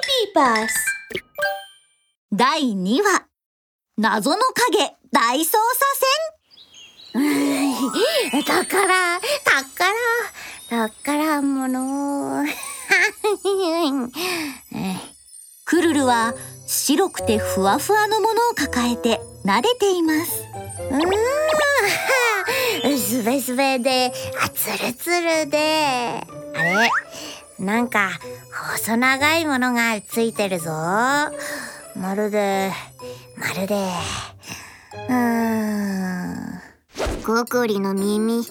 ピーバス第2話。謎の影大捜査うん。宝、宝、宝物。クルルは白くてふわふわのものを抱えて撫でています。うん、すべすべで、あ、つるつるで。あれなんか、細長いものがついてるぞ。まるで、まるで、うーん。ココリの耳。あ、そう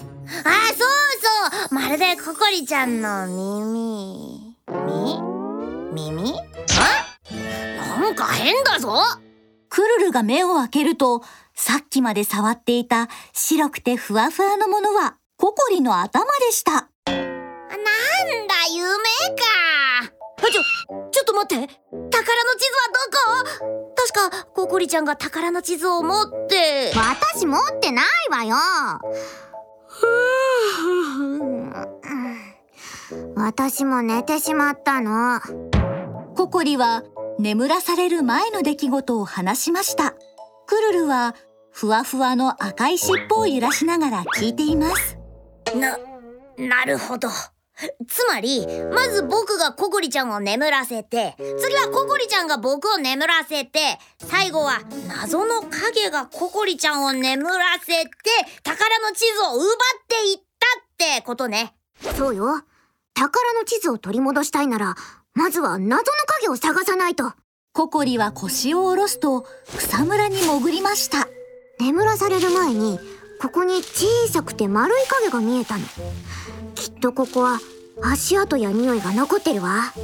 そうまるでココリちゃんの耳。み？耳？あ？なんか変だぞクルルが目を開けるとさっきまで触っていた白くてふわふわのものはココリの頭でしたなんだ夢か。あちょちょっと待って。宝の地図はどこ？確かココリちゃんが宝の地図を持って。私持ってないわよ。私も寝てしまったの。ココリは眠らされる前の出来事を話しました。クルルはふわふわの赤い尻尾を揺らしながら聞いています。な、なるほど つまりまず僕がココリちゃんを眠らせて次はココリちゃんが僕を眠らせて最後は謎の影がココリちゃんを眠らせて宝の地図を奪っていったってことね。そうよ。宝の地図を取り戻したいならまずは謎の影を探さないと。ココリは腰を下ろすと草むらに潜りました。眠らされる前にここに小さくて丸い影が見えたのきっとここは足跡や匂いが残ってるわ。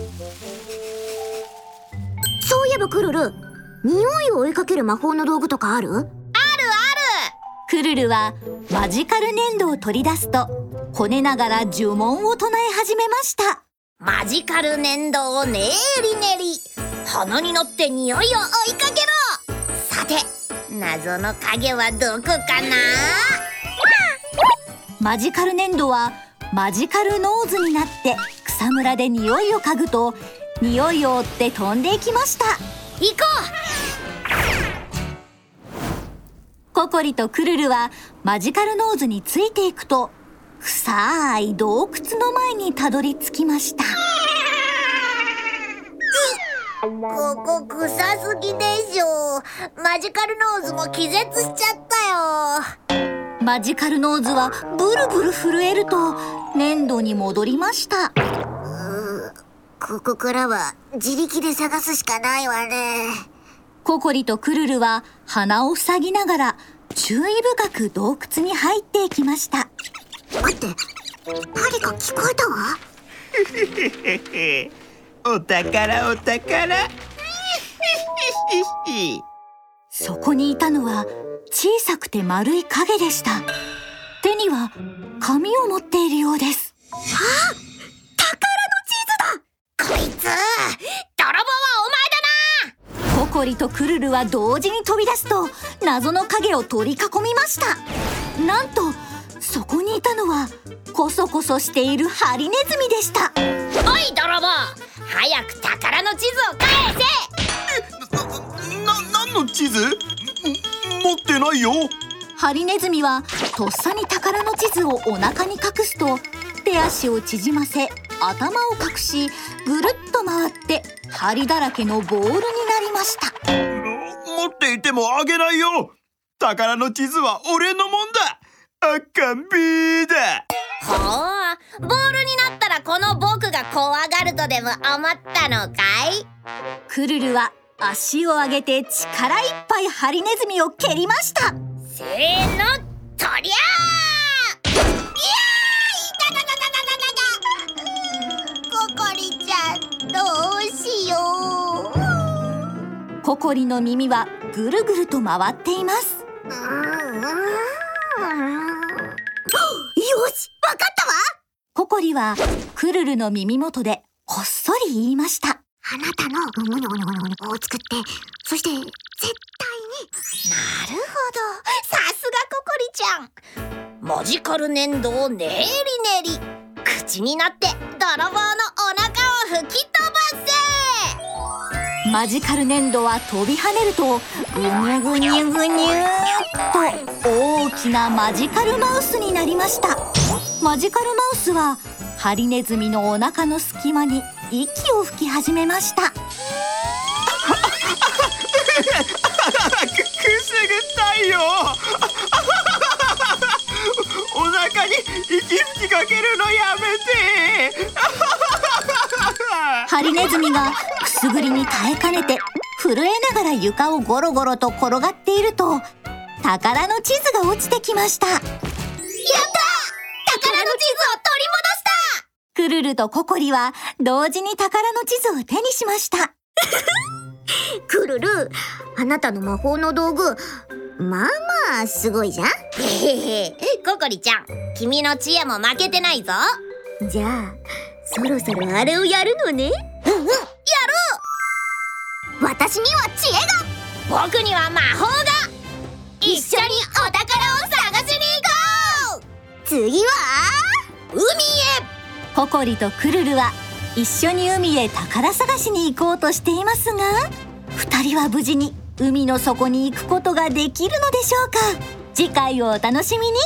そういえばクルル匂いを追いかける魔法の道具とかある？クルルはマジカル粘土を取り出すとこねながら呪文を唱え始めました。マジカル粘土をねりねり鼻に乗って匂いを追いかけろ。さて謎の影はどこかな？マジカル粘土はマジカルノーズになって草むらで匂いを嗅ぐと匂いを追って飛んでいきました。行こココリとクルルはマジカルノーズについていくと臭い洞窟の前にたどり着きました。うここ臭すぎでしょ。マジカルノーズも気絶しちゃったよ。マジカルノーズはブルブル震えると粘土に戻りました。ここからは自力で探すしかないわね。ココリとクルルは鼻を塞ぎながら注意深く洞窟に入っていきました。待って。何か聞こえたわ。お宝お宝。そこにいたのは小さくて丸い影でした。手には紙を持っているようです。こいつ泥棒はココリとクルルは同時に飛び出すと謎の影を取り囲みました。なんとそこにいたのはコソコソしているハリネズミでした。お前だなおい泥棒。早く宝の地図を返せ。な、何の地図？持ってないよハリネズミはとっさに宝の地図をお腹に隠すと手足を縮ませ頭を隠しぐるっと回って針だらけのボールになりました。持っていてもあげないよ。宝の地図は俺のもんだ。あかんびーだ。ほうボールになったらこの僕が怖がるとでも思ったのかい？クルルは足を上げて力いっぱいハリネズミを蹴りましたせーのとりゃーいやーいたたたたたたたココリちゃんどうしよう。ココリの耳はぐるぐると回っています。よしわかったわ。ココリはクルルの耳元でこっそり言いました。あなたのゴニョゴニョゴニョゴニョを作ってそしてマジカル粘土をねりねり。口になって泥棒のお腹を吹き飛ばせ。マジカル粘土は飛び跳ねるとぐにゅぐにゅぐにゅと大きなマジカルマウスになりました。マジカルマウスはハリネズミのお腹の隙間に息を吹き始めました。くくすぐったいよ息吹きかけるのやめて。ハリネズミがくすぐりに耐えかねて震えながら床をゴロゴロと転がっていると宝の地図が落ちてきました。やった！宝の地図を取り戻した！クルルとココリは同時に宝の地図を手にしました。クルルあなたの魔法の道具まあまあすごいじゃん。へへへココリちゃん君の知恵も負けてないぞ。じゃあそろそろあれをやるのね。うんうんやる私には知恵が。僕には魔法が。一緒にお宝を探しに行こう。次は海へ。ココリとクルルは一緒に海へ宝探しに行こうとしていますが二人は無事に海の底に行くことができるのでしょうか？次回をお楽しみに。